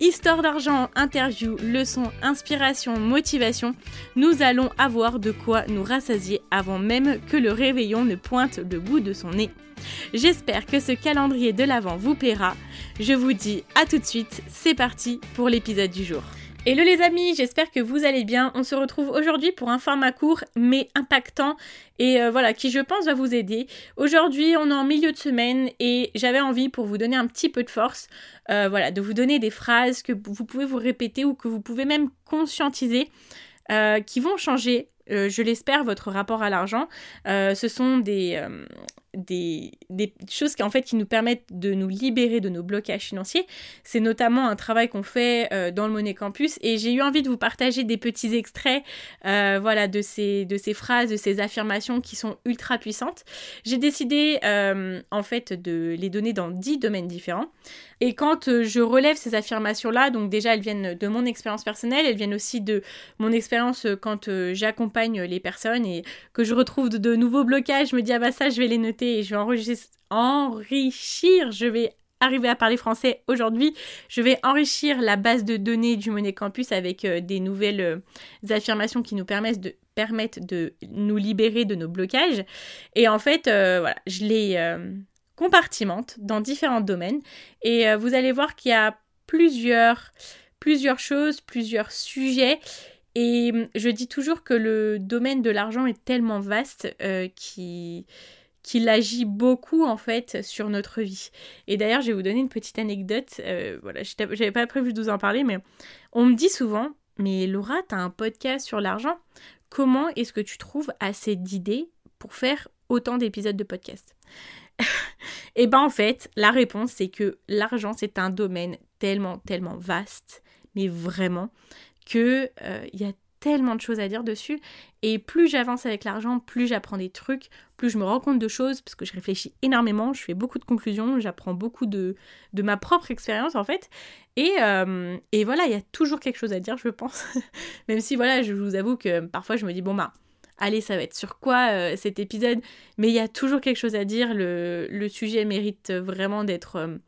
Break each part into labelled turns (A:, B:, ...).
A: Histoire d'argent, interview, leçons, inspiration, motivation, nous allons avoir de quoi nous rassasier avant même que le réveillon ne pointe le bout de son nez. J'espère que ce calendrier de l'Avent vous plaira. Je vous dis à tout de suite, c'est parti pour l'épisode du jour. Hello les amis, j'espère que vous allez bien. On se retrouve aujourd'hui pour un format court mais impactant et euh, voilà qui je pense va vous aider. Aujourd'hui on est en milieu de semaine et j'avais envie pour vous donner un petit peu de force, euh, voilà, de vous donner des phrases que vous pouvez vous répéter ou que vous pouvez même conscientiser euh, qui vont changer je l'espère, votre rapport à l'argent. ce sont des, des, choses qui en fait qui nous permettent de nous libérer de nos blocages financiers. C'est notamment un travail qu'on fait euh, dans le Monnaie Campus et j'ai eu envie de vous partager des petits extraits euh, voilà, de, ces, de ces phrases, de ces affirmations qui sont ultra puissantes. J'ai décidé euh, en fait de les donner dans 10 domaines différents. Et quand je relève ces affirmations-là, donc déjà elles viennent de mon expérience personnelle, elles viennent aussi de mon expérience quand j'accompagne les personnes et que je retrouve de, de nouveaux blocages, je me dis ah bah ça je vais les noter et je vais enrichir, je vais arriver à parler français aujourd'hui. Je vais enrichir la base de données du Monnaie Campus avec euh, des nouvelles euh, affirmations qui nous permettent de, de nous libérer de nos blocages. Et en fait, euh, voilà, je les compartimente dans différents domaines. Et vous allez voir qu'il y a plusieurs, plusieurs choses, plusieurs sujets. Et je dis toujours que le domaine de l'argent est tellement vaste qui qu'il agit beaucoup en fait sur notre vie. Et d'ailleurs, je vais vous donner une petite anecdote. Euh, voilà, j'avais pas prévu de vous en parler, mais on me dit souvent Mais Laura, tu as un podcast sur l'argent. Comment est-ce que tu trouves assez d'idées pour faire autant d'épisodes de podcast? Et eh ben en fait, la réponse c'est que l'argent c'est un domaine tellement tellement vaste, mais vraiment que euh, il y a tellement de choses à dire dessus. Et plus j'avance avec l'argent, plus j'apprends des trucs, plus je me rends compte de choses, parce que je réfléchis énormément, je fais beaucoup de conclusions, j'apprends beaucoup de, de ma propre expérience en fait. Et, euh, et voilà, il y a toujours quelque chose à dire, je pense. Même si voilà, je vous avoue que parfois je me dis, bon bah, allez, ça va être sur quoi euh, cet épisode? Mais il y a toujours quelque chose à dire, le, sujet mérite vraiment d'être... Euh,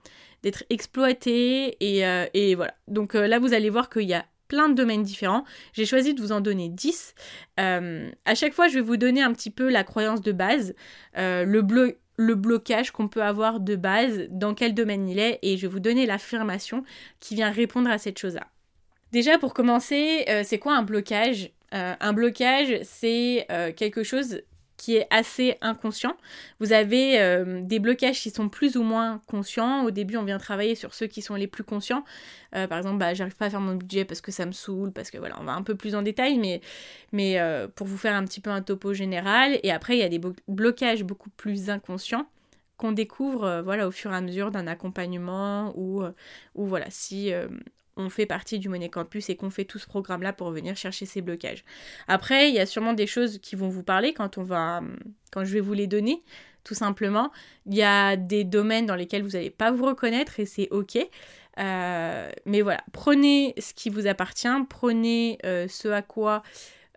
A: exploité et, et, voilà. Donc là, vous allez voir qu'il y a plein de domaines différents. J'ai choisi de vous en donner 10. Euh, à chaque fois, je vais vous donner un petit peu la croyance de base, euh, le, le blocage qu'on peut avoir de base, dans quel domaine il est, et je vais vous donner l'affirmation qui vient répondre à cette chose-là. Déjà, pour commencer, euh, c'est quoi un blocage? Un blocage, c'est quelque chose qui est assez inconscient. Vous avez euh, des blocages qui sont plus ou moins conscients. Au début, on vient travailler sur ceux qui sont les plus conscients. Euh, par exemple, bah, j'arrive pas à faire mon budget parce que ça me saoule, parce que voilà, on va un peu plus en détail, mais, mais euh, pour vous faire un petit peu un topo général. Et après, il y a des blocages beaucoup plus inconscients qu'on découvre voilà au fur et à mesure d'un accompagnement ou, ou voilà si on fait partie du Money Campus et qu'on fait tout ce programme-là pour venir chercher ces blocages. Après, il y a sûrement des choses qui vont vous parler quand on va, quand je vais vous les donner, tout simplement. Il y a des domaines dans lesquels vous n'allez pas vous reconnaître et c'est ok. Euh, mais voilà, prenez ce qui vous appartient, prenez euh, ce à quoi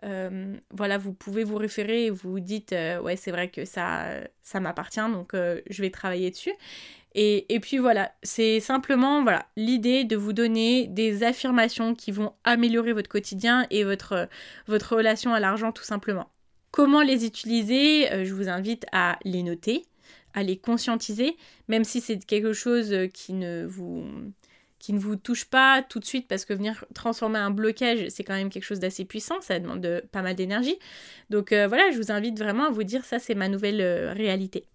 A: euh, voilà, vous pouvez vous référer et vous dites ouais c'est vrai que ça, ça m'appartient donc je vais travailler dessus. Et, puis voilà, c'est simplement voilà l'idée de vous donner des affirmations qui vont améliorer votre quotidien et votre, votre relation à l'argent tout simplement. Comment les utiliser euh, Je vous invite à les noter, à les conscientiser, même si c'est quelque chose qui ne vous qui ne vous touche pas tout de suite parce que venir transformer un blocage, c'est quand même quelque chose d'assez puissant, ça demande pas mal d'énergie. Donc euh, voilà, je vous invite vraiment à vous dire ça c'est ma nouvelle euh, réalité.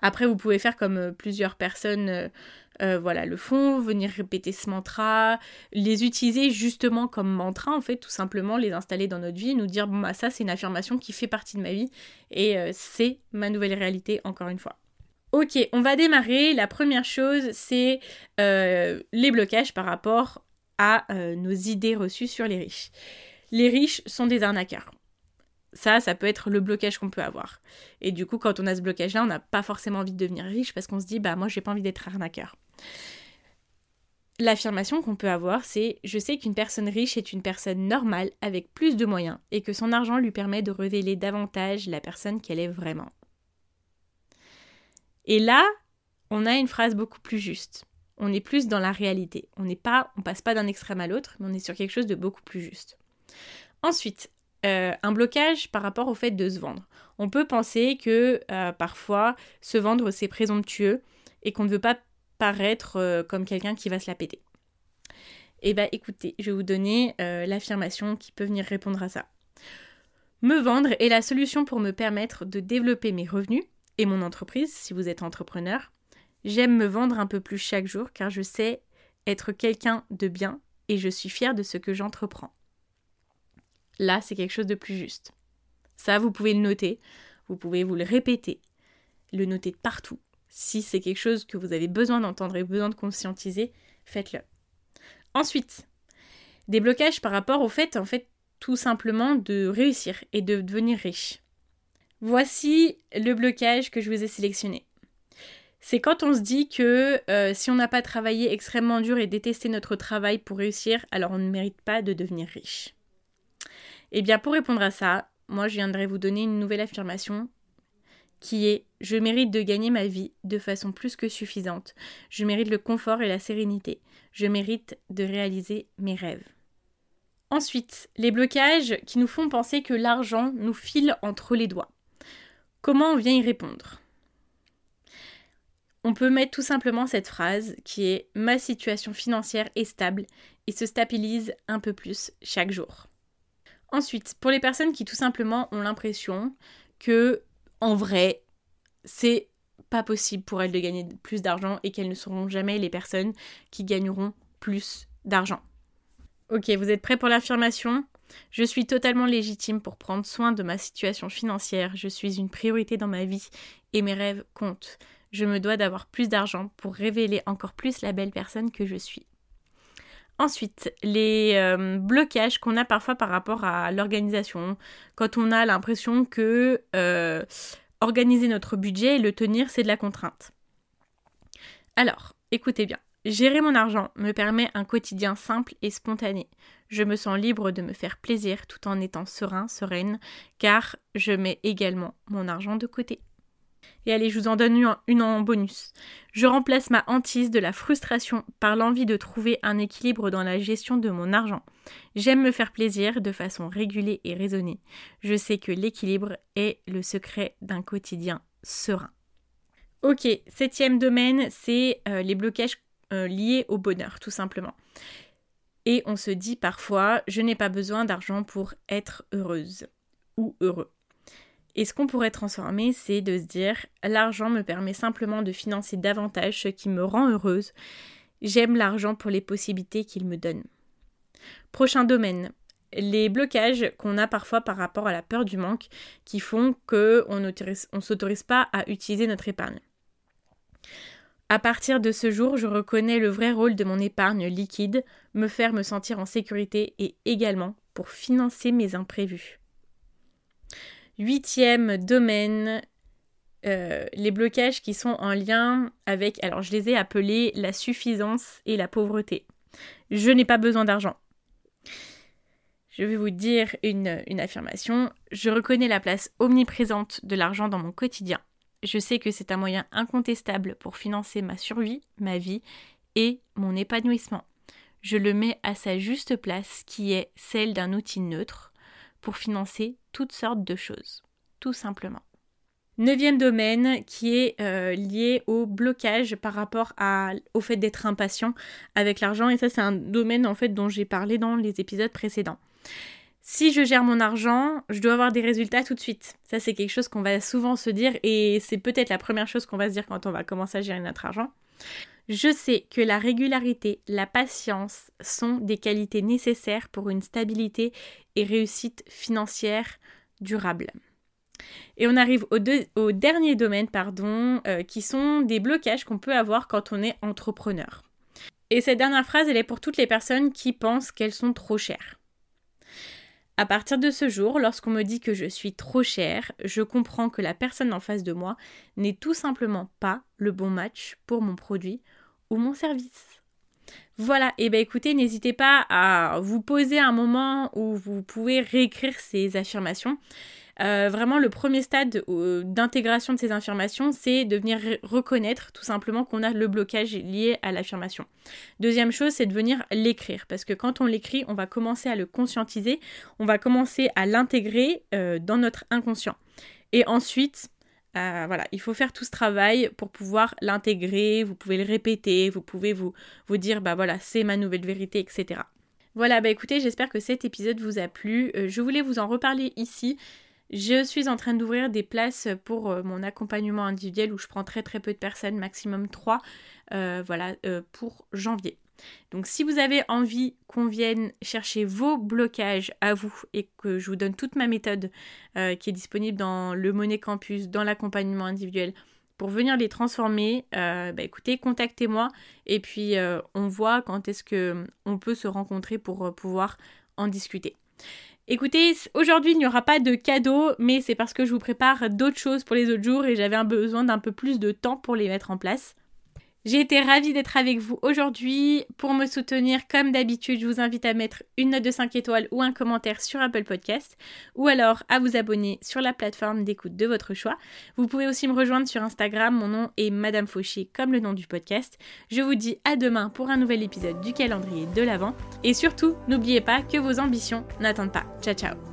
A: Après, vous pouvez faire comme euh, plusieurs personnes voilà, le font, venir répéter ce mantra, les utiliser justement comme mantra, en fait, tout simplement les installer dans notre vie, nous dire, bon, bah, ça c'est une affirmation qui fait partie de ma vie et c'est ma nouvelle réalité, encore une fois. Ok, on va démarrer. La première chose, c'est euh, les blocages par rapport à euh, nos idées reçues sur les riches. Les riches sont des arnaqueurs. Ça, ça peut être le blocage qu'on peut avoir. Et du coup, quand on a ce blocage-là, on n'a pas forcément envie de devenir riche parce qu'on se dit, bah moi, j'ai pas envie d'être arnaqueur. L'affirmation qu'on peut avoir, c'est je sais qu'une personne riche est une personne normale avec plus de moyens et que son argent lui permet de révéler davantage la personne qu'elle est vraiment. Et là, on a une phrase beaucoup plus juste. On est plus dans la réalité. On n'est pas, on passe pas d'un extrême à l'autre, mais on est sur quelque chose de beaucoup plus juste. Ensuite, euh, un blocage par rapport au fait de se vendre. On peut penser que euh, parfois se vendre c'est présomptueux et qu'on ne veut pas paraître euh, comme quelqu'un qui va se la péter. Eh bien écoutez, je vais vous donner l'affirmation qui peut venir répondre à ça. Me vendre est la solution pour me permettre de développer mes revenus, et mon entreprise, si vous êtes entrepreneur. J'aime me vendre un peu plus chaque jour car je sais être quelqu'un de bien et je suis fière de ce que j'entreprends. Là, c'est quelque chose de plus juste. Ça, vous pouvez le noter, vous pouvez vous le répéter, le noter partout. Si c'est quelque chose que vous avez besoin d'entendre et besoin de conscientiser, faites-le. Ensuite, des blocages par rapport au fait, en fait, tout simplement de réussir et de devenir riche. Voici le blocage que je vous ai sélectionné. C'est quand on se dit que euh, si on n'a pas travaillé extrêmement dur et détesté notre travail pour réussir, alors on ne mérite pas de devenir riche. Eh bien, pour répondre à ça, moi je viendrai vous donner une nouvelle affirmation qui est Je mérite de gagner ma vie de façon plus que suffisante. Je mérite le confort et la sérénité. Je mérite de réaliser mes rêves. Ensuite, les blocages qui nous font penser que l'argent nous file entre les doigts. Comment on vient y répondre? On peut mettre tout simplement cette phrase qui est Ma situation financière est stable et se stabilise un peu plus chaque jour. Ensuite, pour les personnes qui tout simplement ont l'impression que, en vrai, c'est pas possible pour elles de gagner plus d'argent et qu'elles ne seront jamais les personnes qui gagneront plus d'argent. Ok, vous êtes prêts pour l'affirmation? Je suis totalement légitime pour prendre soin de ma situation financière, je suis une priorité dans ma vie et mes rêves comptent. Je me dois d'avoir plus d'argent pour révéler encore plus la belle personne que je suis. Ensuite, les euh, blocages qu'on a parfois par rapport à l'organisation, quand on a l'impression que euh, organiser notre budget et le tenir, c'est de la contrainte. Alors, écoutez bien. Gérer mon argent me permet un quotidien simple et spontané. Je me sens libre de me faire plaisir tout en étant serein, sereine, car je mets également mon argent de côté. Et allez, je vous en donne une en bonus. Je remplace ma hantise de la frustration par l'envie de trouver un équilibre dans la gestion de mon argent. J'aime me faire plaisir de façon régulée et raisonnée. Je sais que l'équilibre est le secret d'un quotidien serein. Ok, septième domaine, c'est euh, les blocages euh, lié au bonheur, tout simplement. Et on se dit parfois, je n'ai pas besoin d'argent pour être heureuse ou heureux. Et ce qu'on pourrait transformer, c'est de se dire, l'argent me permet simplement de financer davantage ce qui me rend heureuse. J'aime l'argent pour les possibilités qu'il me donne. Prochain domaine, les blocages qu'on a parfois par rapport à la peur du manque qui font qu'on ne s'autorise pas à utiliser notre épargne. À partir de ce jour, je reconnais le vrai rôle de mon épargne liquide, me faire me sentir en sécurité et également pour financer mes imprévus. Huitième domaine, euh, les blocages qui sont en lien avec, alors je les ai appelés la suffisance et la pauvreté. Je n'ai pas besoin d'argent. Je vais vous dire une, une affirmation. Je reconnais la place omniprésente de l'argent dans mon quotidien. Je sais que c'est un moyen incontestable pour financer ma survie, ma vie et mon épanouissement. Je le mets à sa juste place qui est celle d'un outil neutre pour financer toutes sortes de choses, tout simplement. Neuvième domaine qui est euh, lié au blocage par rapport au fait d'être impatient avec l'argent. Et ça, c'est un domaine en fait dont j'ai parlé dans les épisodes précédents. Si je gère mon argent, je dois avoir des résultats tout de suite. Ça, c'est quelque chose qu'on va souvent se dire et c'est peut-être la première chose qu'on va se dire quand on va commencer à gérer notre argent. Je sais que la régularité, la patience sont des qualités nécessaires pour une stabilité et réussite financière durable. Et on arrive au, dernier domaine, pardon, euh, qui sont des blocages qu'on peut avoir quand on est entrepreneur. Et cette dernière phrase, elle est pour toutes les personnes qui pensent qu'elles sont trop chères. À partir de ce jour, lorsqu'on me dit que je suis trop chère, je comprends que la personne en face de moi n'est tout simplement pas le bon match pour mon produit mon service. Voilà, et bien écoutez, n'hésitez pas à vous poser un moment où vous pouvez réécrire ces affirmations. Euh, vraiment, le premier stade euh, d'intégration de ces affirmations, c'est de venir reconnaître tout simplement qu'on a le blocage lié à l'affirmation. Deuxième chose, c'est de venir l'écrire, parce que quand on l'écrit, on va commencer à le conscientiser, on va commencer à l'intégrer euh, dans notre inconscient. Et ensuite, voilà, il faut faire tout ce travail pour pouvoir l'intégrer, vous pouvez le répéter, vous pouvez vous, vous dire, bah voilà, c'est ma nouvelle vérité, etc. Voilà, bah écoutez, j'espère que cet épisode vous a plu. je voulais vous en reparler ici. Je suis en train d'ouvrir des places pour euh, mon accompagnement individuel où je prends très très peu de personnes, maximum 3, euh, voilà, euh, pour janvier. Donc si vous avez envie qu'on vienne chercher vos blocages à vous et que je vous donne toute ma méthode qui est disponible dans le Monnaie Campus, dans l'accompagnement individuel, pour venir les transformer, bah écoutez, contactez-moi et puis on voit quand est-ce que on peut se rencontrer pour pouvoir en discuter. Écoutez, aujourd'hui il n'y aura pas de cadeau, mais c'est parce que je vous prépare d'autres choses pour les autres jours et j'avais besoin d'un peu plus de temps pour les mettre en place. J'ai été ravie d'être avec vous aujourd'hui. Pour me soutenir, comme d'habitude, je vous invite à mettre une note de 5 étoiles ou un commentaire sur Apple Podcast ou alors à vous abonner sur la plateforme d'écoute de votre choix. Vous pouvez aussi me rejoindre sur Instagram, mon nom est Madame Fauché comme le nom du podcast. Je vous dis à demain pour un nouvel épisode du calendrier de l'Avent et surtout, n'oubliez pas que vos ambitions n'attendent pas. Ciao ciao